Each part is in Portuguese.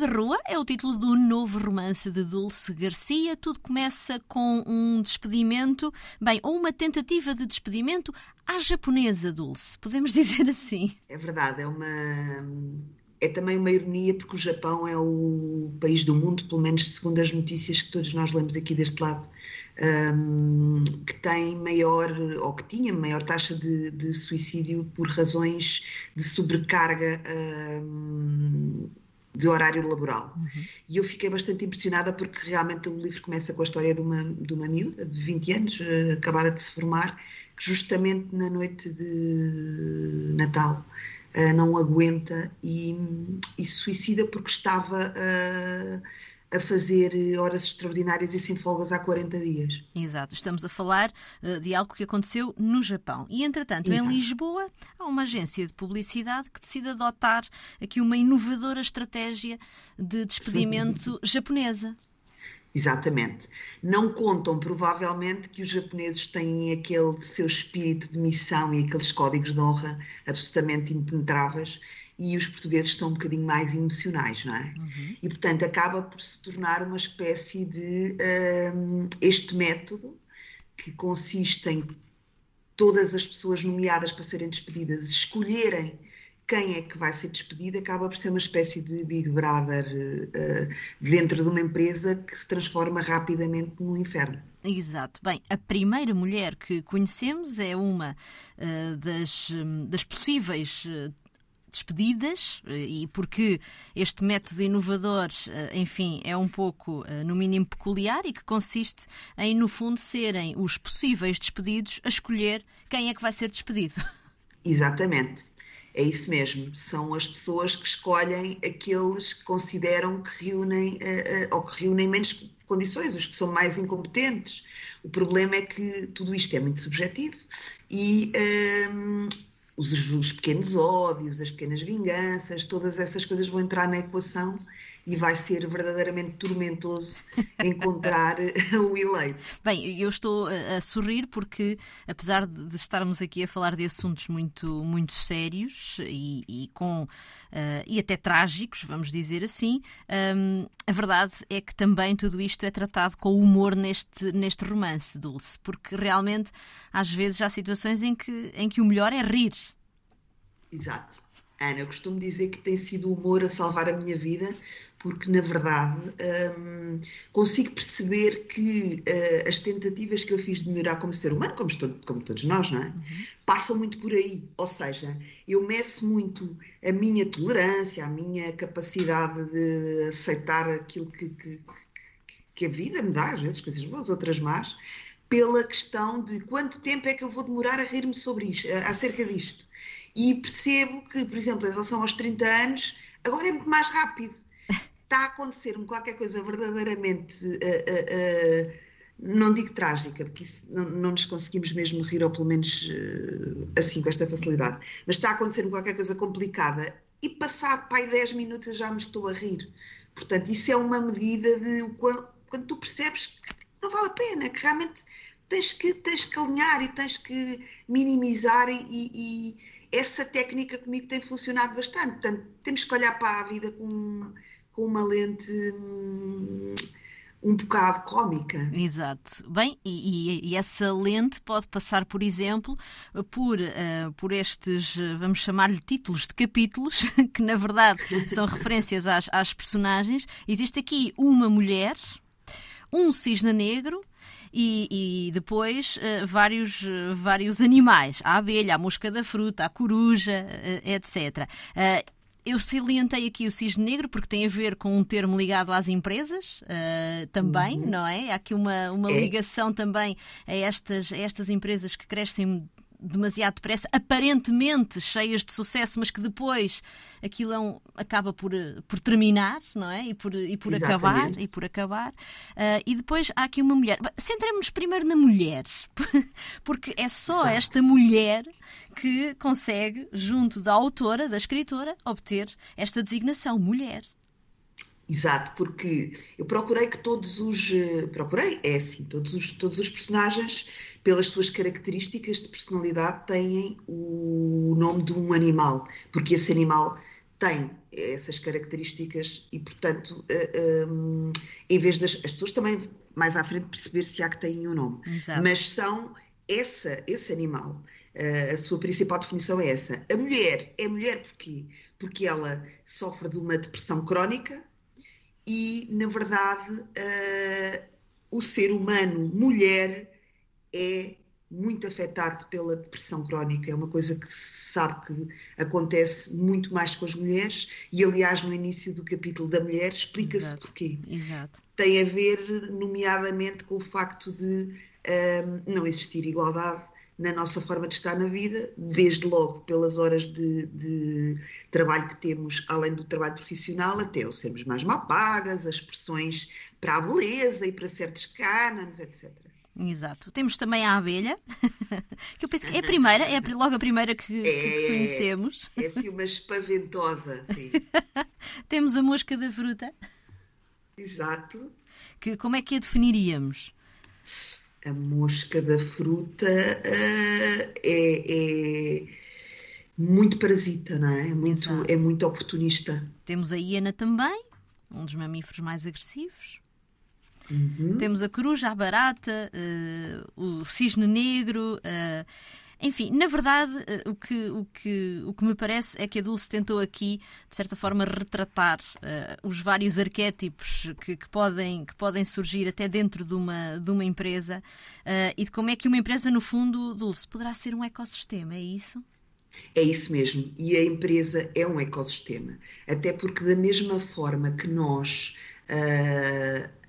De Rua é o título do novo romance de Dulce Garcia. Tudo começa com um despedimento, bem, ou uma tentativa de despedimento à japonesa, Dulce. Podemos dizer assim. É verdade, é uma. É também uma ironia porque o Japão é o país do mundo, pelo menos segundo as notícias que todos nós lemos aqui deste lado, um, que tem maior, ou que tinha maior taxa de, de suicídio por razões de sobrecarga um, de horário laboral. Uhum. E eu fiquei bastante impressionada porque realmente o livro começa com a história de uma, de uma miúda de 20 anos, uh, acabada de se formar, que justamente na noite de Natal uh, não aguenta e, e se suicida porque estava. Uh, a fazer horas extraordinárias e sem folgas há 40 dias. Exato, estamos a falar uh, de algo que aconteceu no Japão. E, entretanto, Exato. em Lisboa, há uma agência de publicidade que decide adotar aqui uma inovadora estratégia de despedimento japonesa. Exatamente. Não contam, provavelmente, que os japoneses têm aquele seu espírito de missão e aqueles códigos de honra absolutamente impenetráveis e os portugueses estão um bocadinho mais emocionais, não é? Uhum. E, portanto, acaba por se tornar uma espécie de um, este método que consiste em todas as pessoas nomeadas para serem despedidas escolherem quem é que vai ser despedido, acaba por ser uma espécie de Big Brother uh, dentro de uma empresa que se transforma rapidamente num inferno. Exato. Bem, a primeira mulher que conhecemos é uma uh, das, hum, das possíveis uh, despedidas eh, e porque este método inovador, eh, enfim, é um pouco, eh, no mínimo, peculiar e que consiste em, no fundo, serem os possíveis despedidos a escolher quem é que vai ser despedido. Exatamente. É isso mesmo. São as pessoas que escolhem aqueles que consideram que reúnem ou que reúnem menos condições, os que são mais incompetentes. O problema é que tudo isto é muito subjetivo e hum, os, os, pequenos ódios, as pequenas vinganças, todas essas coisas vão entrar na equação e vai ser verdadeiramente tormentoso encontrar o eleito. Bem, eu estou a sorrir porque, apesar de estarmos aqui a falar de assuntos muito, muito sérios e, e com, uh, e até trágicos, vamos dizer assim, um, a verdade é que também tudo isto é tratado com humor neste, neste romance, Dulce, porque realmente às vezes há situações em que, em que o melhor é rir. Exato. Ana, eu costumo dizer que tem sido o humor a salvar a minha vida, porque na verdade hum, consigo perceber que uh, as tentativas que eu fiz de melhorar como ser humano, como, todo, como todos nós, não é? Uhum. Passam muito por aí. Ou seja, eu meço muito a minha tolerância, a minha capacidade de aceitar aquilo que, que, que a vida me dá, às vezes coisas boas, outras más, pela questão de quanto tempo é que eu vou demorar a rir-me sobre isto, acerca disto e percebo que, por exemplo, em relação aos 30 anos, agora é muito mais rápido. Está a acontecer-me qualquer coisa verdadeiramente. Uh, uh, uh, não digo trágica, porque isso, não, não, nos conseguimos mesmo rir, ou pelo menos assim, com esta facilidade. Mas está a acontecer-me qualquer coisa complicada e passado pai 10 minutos já me estou a rir. Portanto, isso é uma medida de quando, quando tu percebes que não vale a pena, que realmente tens que, tens que alinhar e tens que minimizar e, e, essa técnica comigo tem funcionado bastante. Portanto, temos que olhar para a vida com, com uma lente hum, um bocado cómica. Exato. Bem, e, e, essa lente pode passar, por exemplo, por, uh, por estes, vamos chamar-lhe títulos de capítulos, que na verdade são referências às, às personagens. Existe aqui uma mulher, um cisne negro e, e depois uh, vários, uh, vários animais, a abelha, a mosca da fruta, a coruja, uh, etc. Eu salientei aqui o cisne negro porque tem a ver com um termo ligado às empresas uh, também, uhum. não é? Há aqui uma, uma é. ligação também a estas, a estas empresas que crescem demasiado depressa, aparentemente cheias de sucesso, mas que depois aquilo é um, acaba por, por terminar, não é? E por, e por acabar, e por acabar. Uh, e depois há aqui uma mulher. Centremos-nos primeiro na mulher, porque é só Exato. esta mulher que consegue, junto da autora, da escritora, obter esta designação, mulher. Exato, porque eu procurei que todos os. Eh, procurei, é assim, todos os, todos os personagens, pelas suas características de personalidade, têm o nome de um animal, porque esse animal tem essas características e, portanto, uh, um, em vez das as pessoas também mais à frente perceber se há que têm o um nome, Exato. mas são essa, esse animal. Uh, a sua principal definição é essa. A mulher é mulher porquê? Porque ela sofre de uma depressão crónica e, na verdade, uh, o ser humano mulher é muito afetado pela depressão crónica. É uma coisa que se sabe que acontece muito mais com as mulheres e, aliás, no início do capítulo da mulher explica-se porquê. Exato. Tem a ver, nomeadamente, com o facto de um, não existir igualdade na nossa forma de estar na vida, desde logo pelas horas de, de, trabalho que temos, além do trabalho profissional, até o sermos mais mal pagas, as pressões para a beleza e para certos cânones, etc. Exato. Temos também a abelha, que eu penso que é a primeira, é logo a primeira que, é, que conhecemos. É assim uma espaventosa, sim. Temos a mosca da fruta. Exato. Que, como é que a definiríamos? A mosca da fruta uh, é, é, muito parasita, não é? É muito, é muito oportunista. Temos a hiena também, um dos mamíferos mais agressivos. Uhum. Temos a coruja, a barata, uh, o cisne negro. Uh, enfim, na verdade, uh, o, que, o, que, o que me parece é que a Dulce tentou aqui, de certa forma, retratar os vários arquétipos que, que, podem, que podem surgir até dentro de uma, de uma empresa e de como é que uma empresa, no fundo, Dulce, poderá ser um ecossistema, é isso? É isso mesmo. E a empresa é um ecossistema. Até porque, da mesma forma que nós uh,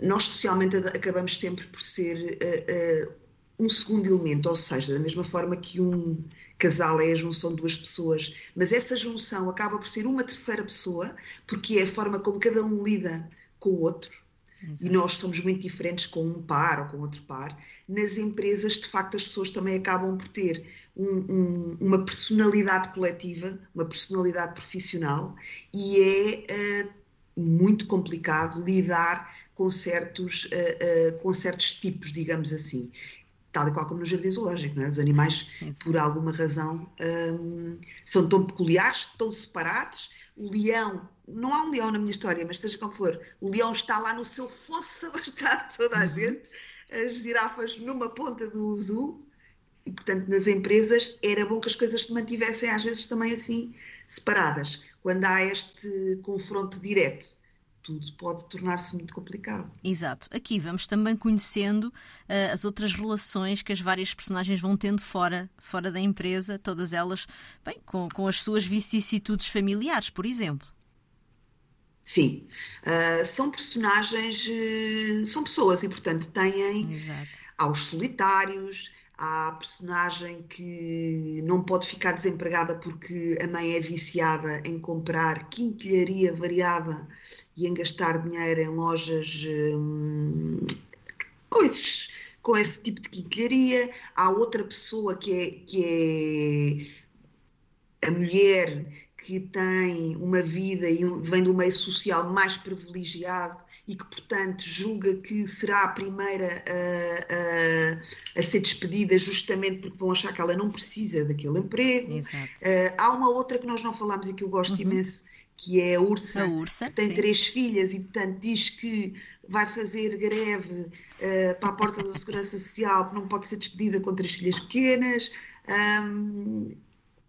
nós socialmente acabamos sempre por ser uh, uh, um segundo elemento, ou seja, da mesma forma que um casal é a junção de duas pessoas, mas essa junção acaba por ser uma terceira pessoa, porque é a forma como cada um lida com o outro. Exato. E nós somos muito diferentes com um par ou com outro par. Nas empresas, de facto, as pessoas também acabam por ter um, um, uma personalidade coletiva, uma personalidade profissional, e é uh, muito complicado lidar com certos, uh, uh, com certos tipos, digamos assim. Tal e qual como no jardim zoológico, não é? Os animais, por alguma razão, um, são tão peculiares, tão separados. O leão, não há um leão na minha história, mas seja como for, o leão está lá no seu fosso abastado toda a uhum. gente, as girafas numa ponta do zoo, e portanto nas empresas era bom que as coisas se mantivessem às vezes também assim separadas, quando há este confronto direto tudo pode tornar-se muito complicado. Exato. Aqui vamos também conhecendo uh, as outras relações que as várias personagens vão tendo fora, fora da empresa, todas elas bem, com, com as suas vicissitudes familiares, por exemplo. Sim, uh, são personagens, uh, são pessoas e, portanto, têm Exato. aos solitários, Há a personagem que não pode ficar desempregada porque a mãe é viciada em comprar quinquilharia variada e em gastar dinheiro em lojas hum, coisas com esse tipo de quinquilharia. Há outra pessoa que é, que é a mulher que tem uma vida e vem do meio social mais privilegiado e que, portanto, julga que será a primeira a, a, a, ser despedida justamente porque vão achar que ela não precisa daquele emprego. Uh, há uma outra que nós não falámos e que eu gosto uhum. imenso, que é a Ursa, a Ursa que tem sim. três filhas e, portanto, diz que vai fazer greve uh, para a porta da Segurança Social, porque não pode ser despedida com três filhas pequenas. Um,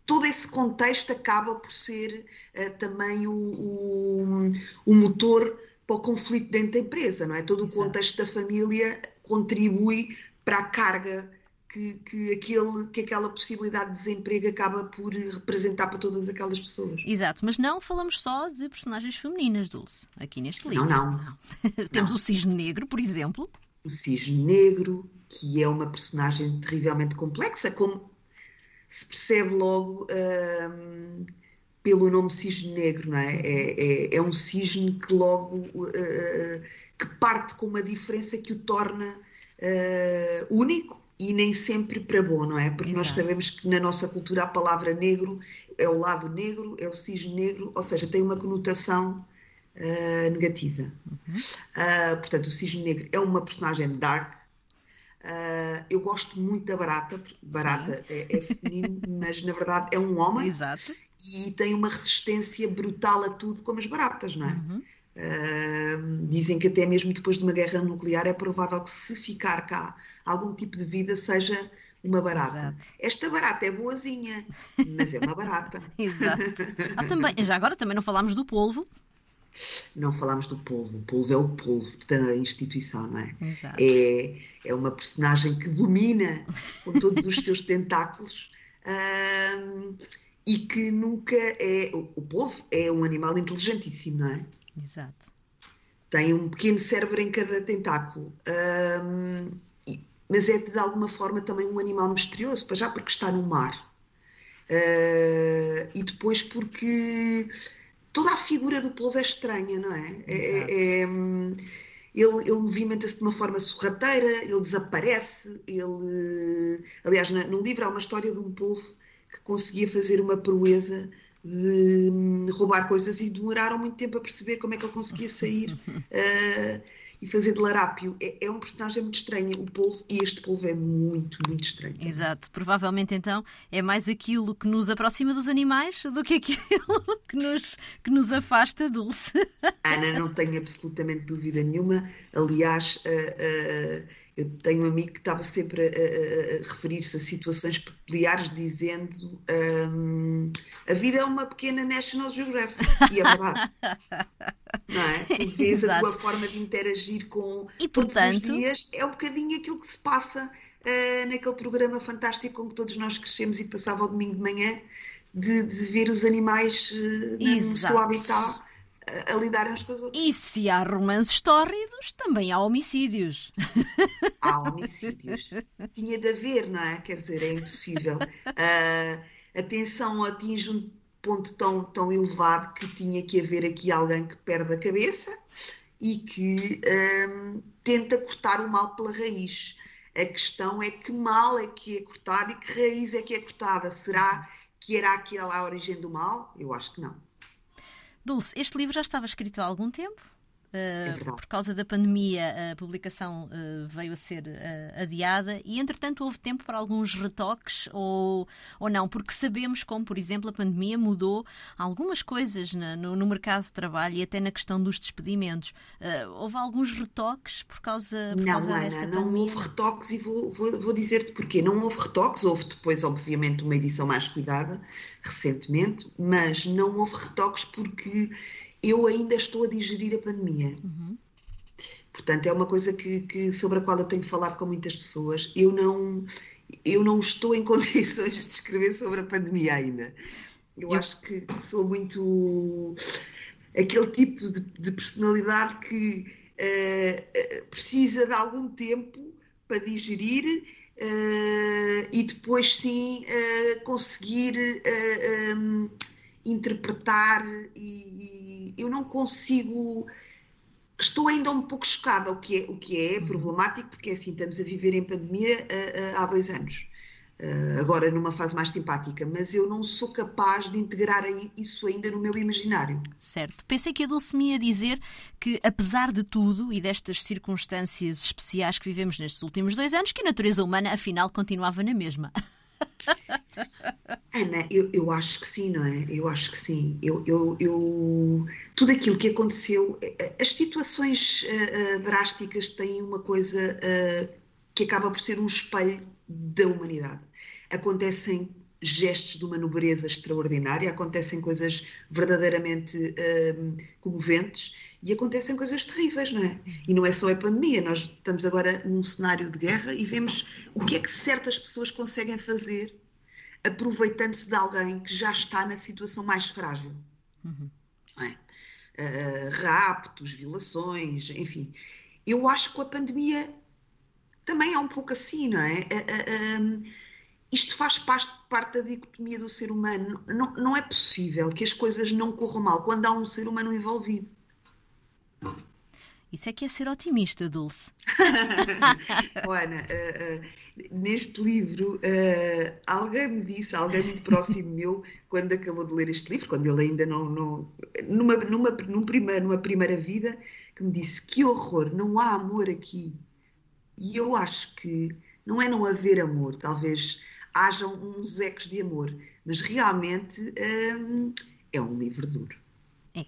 todo esse contexto acaba por ser uh, também o, o, o motor para o conflito dentro da empresa, não é? Todo o contexto da família contribui para a carga que, que, aquele, que aquela possibilidade de desemprego acaba por representar para todas aquelas pessoas. Exato, mas não falamos só de personagens femininas, Dulce, aqui neste livro. Não, não. não. Temos não. o Cisne Negro, por exemplo. O Cisne Negro, que é uma personagem terrivelmente complexa, como se percebe logo. Hum, pelo nome cisne negro, não é? É, é, é um cisne que logo uh, que parte com uma diferença que o torna uh, único e nem sempre para bom, não é? Porque Exato. nós sabemos que na nossa cultura a palavra negro é o lado negro, é o cisne negro, ou seja, tem uma conotação uh, negativa. Uhum. portanto, o cisne negro é uma personagem dark. eu gosto muito da barata, barata é, é feminino, mas na verdade é um homem. Exato e tem uma resistência brutal a tudo, como as baratas, não é? Uhum. Uh, dizem que até mesmo depois de uma guerra nuclear é provável que se ficar cá algum tipo de vida seja uma barata. Exato. Esta barata é boazinha, mas é uma barata. Exato. Ah, também, já agora também não falámos do polvo. Não falámos do polvo. O polvo é o polvo da instituição, não é? Exato. É, é uma personagem que domina com todos os seus tentáculos uh, e que nunca é. O polvo é um animal inteligentíssimo, não é? Exato. Tem um pequeno cérebro em cada tentáculo. Um, mas é de alguma forma também um animal misterioso, para já porque está no mar. Uh, e depois porque toda a figura do povo é estranha, não é? é, é, é ele, ele movimenta-se de uma forma sorrateira, ele desaparece, ele... Aliás, no livro há uma história de um polvo que conseguia fazer uma proeza de hum, roubar coisas e demoraram muito tempo a perceber como é que ele conseguia sair uh, e fazer de larápio. É, é, um personagem muito estranho, o polvo, e este polvo é muito, muito estranho. Exato. Provavelmente então é mais aquilo que nos aproxima dos animais do que aquilo que nos, que nos afasta, Dulce. Ana, não tenho absolutamente dúvida nenhuma. Aliás, uh, uh, eu tenho um amigo que estava sempre a, a, a referir-se a situações peculiares, dizendo um, a vida é uma pequena National Geographic. E é verdade. Não é? Tu vês a tua forma de interagir com e, todos portanto... os dias, é um bocadinho aquilo que se passa uh, naquele programa fantástico com que todos nós crescemos e passava ao domingo de manhã, de, de ver os animais uh, no seu habitat a, lidar uns com os outros. E se há romances tórridos, também há homicídios. Há homicídios. Tinha de haver, não é? Quer dizer, é impossível. Uh, a tensão atinge um ponto tão, tão elevado que tinha que haver aqui alguém que perde a cabeça e que um, tenta cortar o mal pela raiz. A questão é que mal é que é cortado e que raiz é que é cortada. Será que era aquela a origem do mal? Eu acho que não. Dulce, este livro já estava escrito há algum tempo? Uh, por causa da pandemia, a publicação uh, veio a ser uh, adiada e, entretanto, houve tempo para alguns retoques ou, ou não, porque sabemos como, por exemplo, a pandemia mudou algumas coisas no, no, mercado de trabalho e até na questão dos despedimentos. houve alguns retoques por causa, por não, causa Ana, desta não pandemia? houve retoques e vou, vou, vou dizer-te porquê. Não houve retoques, houve depois, obviamente, uma edição mais cuidada, recentemente, mas não houve retoques porque eu ainda estou a digerir a pandemia. Uhum. Portanto, é uma coisa que, que, sobre a qual eu tenho falado com muitas pessoas. Eu não, eu não estou em condições de escrever sobre a pandemia ainda. Eu, eu... acho que sou muito aquele tipo de, de personalidade que uh, precisa de algum tempo para digerir uh, e depois sim uh, conseguir um, interpretar e, eu não consigo. Estou ainda um pouco chocada, o que é, o que é uhum. problemático, porque é assim, estamos a viver em pandemia uh, uh, há dois anos. Uh, agora numa fase mais simpática, mas eu não sou capaz de integrar isso ainda no meu imaginário. Certo. Pensei que a Dulce me ia dizer que, apesar de tudo e destas circunstâncias especiais que vivemos nestes últimos dois anos, que a natureza humana, afinal, continuava na mesma. Ana, eu, eu acho que sim, não é? Eu acho que sim. Eu, eu, eu tudo aquilo que aconteceu, eh, eh, as situações uh, drásticas têm uma coisa uh, que acaba por ser um espelho da humanidade. Acontecem gestos de uma nobreza extraordinária, acontecem coisas verdadeiramente comoventes e acontecem coisas terríveis, não é? E não é só a pandemia, nós estamos agora num cenário de guerra e vemos o que é que certas pessoas conseguem fazer aproveitando-se de alguém que já está na situação mais frágil. Uhum. É? Uh, raptos, violações, enfim. Eu acho que a pandemia também é um pouco assim, não é? Uh, uh, um, isto faz parte, da dicotomia do ser humano. Não, não é possível que as coisas não corram mal quando há um ser humano envolvido. Isso é que é ser otimista, Dulce. Ana, uh, uh, neste livro, uh, alguém me disse, alguém muito próximo meu, quando acabou de ler este livro, quando ele ainda não. não numa, numa, num prima, numa primeira vida, que me disse: Que horror, não há amor aqui. E eu acho que não é não haver amor, talvez hajam uns ecos de amor, mas realmente hum, é um livro duro. É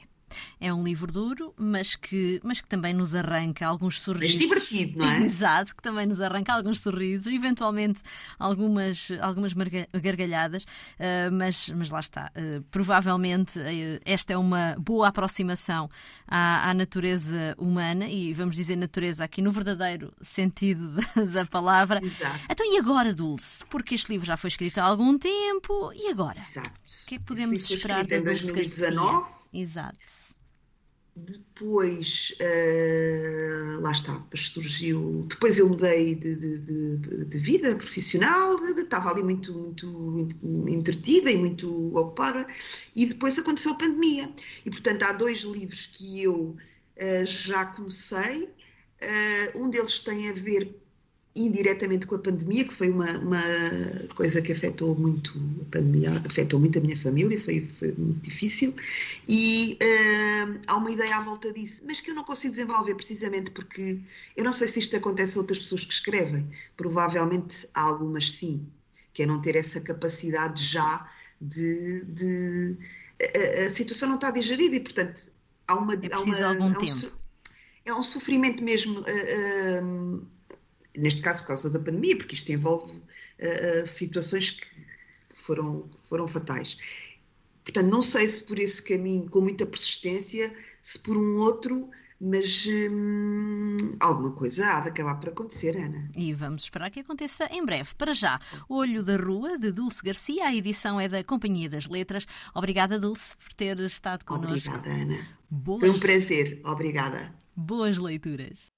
um livro duro, mas que, mas que também nos arranca alguns sorrisos. Mas divertido, não é? Exato, que também nos arranca alguns sorrisos, eventualmente algumas, algumas gargalhadas, uh, mas, mas lá está. Uh, provavelmente uh, esta é uma boa aproximação à, à, natureza humana e vamos dizer natureza aqui no verdadeiro sentido da, da palavra. Exato. Então, e agora, Dulce? Porque este livro já foi escrito há algum tempo, e agora? Exato. O que é que podemos esperar Dulce 2019. Exato. Depois, uh, lá está, surgiu. Depois eu mudei de, de, de, de vida profissional, estava ali muito, muito entretida e muito ocupada, e depois aconteceu a pandemia. E portanto, há dois livros que eu uh, já comecei. Uh, um deles tem a ver indiretamente com a pandemia, que foi uma, uma, coisa que afetou muito, a pandemia afetou muito a minha família, foi, foi muito difícil, e uh, há uma ideia à volta disso, mas que eu não consigo desenvolver precisamente porque eu não sei se isto acontece a outras pessoas que escrevem, provavelmente há algumas sim, que é não ter essa capacidade já de... de a, a, situação não está digerida e, portanto, há uma... É há uma algum há um, tempo. É um sofrimento mesmo... Uh, uh, neste caso por causa da pandemia, porque isto envolve uh, situações que foram, foram fatais. Portanto, não sei se por esse caminho, com muita persistência, se por um outro, mas hum, alguma coisa há de acabar por acontecer, Ana. E vamos esperar que aconteça em breve. Para já, Olho da Rua, de Dulce Garcia, a edição é da Companhia das Letras. Obrigada, Dulce, por ter estado connosco. Obrigada, Ana. Boas... Foi um prazer. Obrigada. Boas leituras.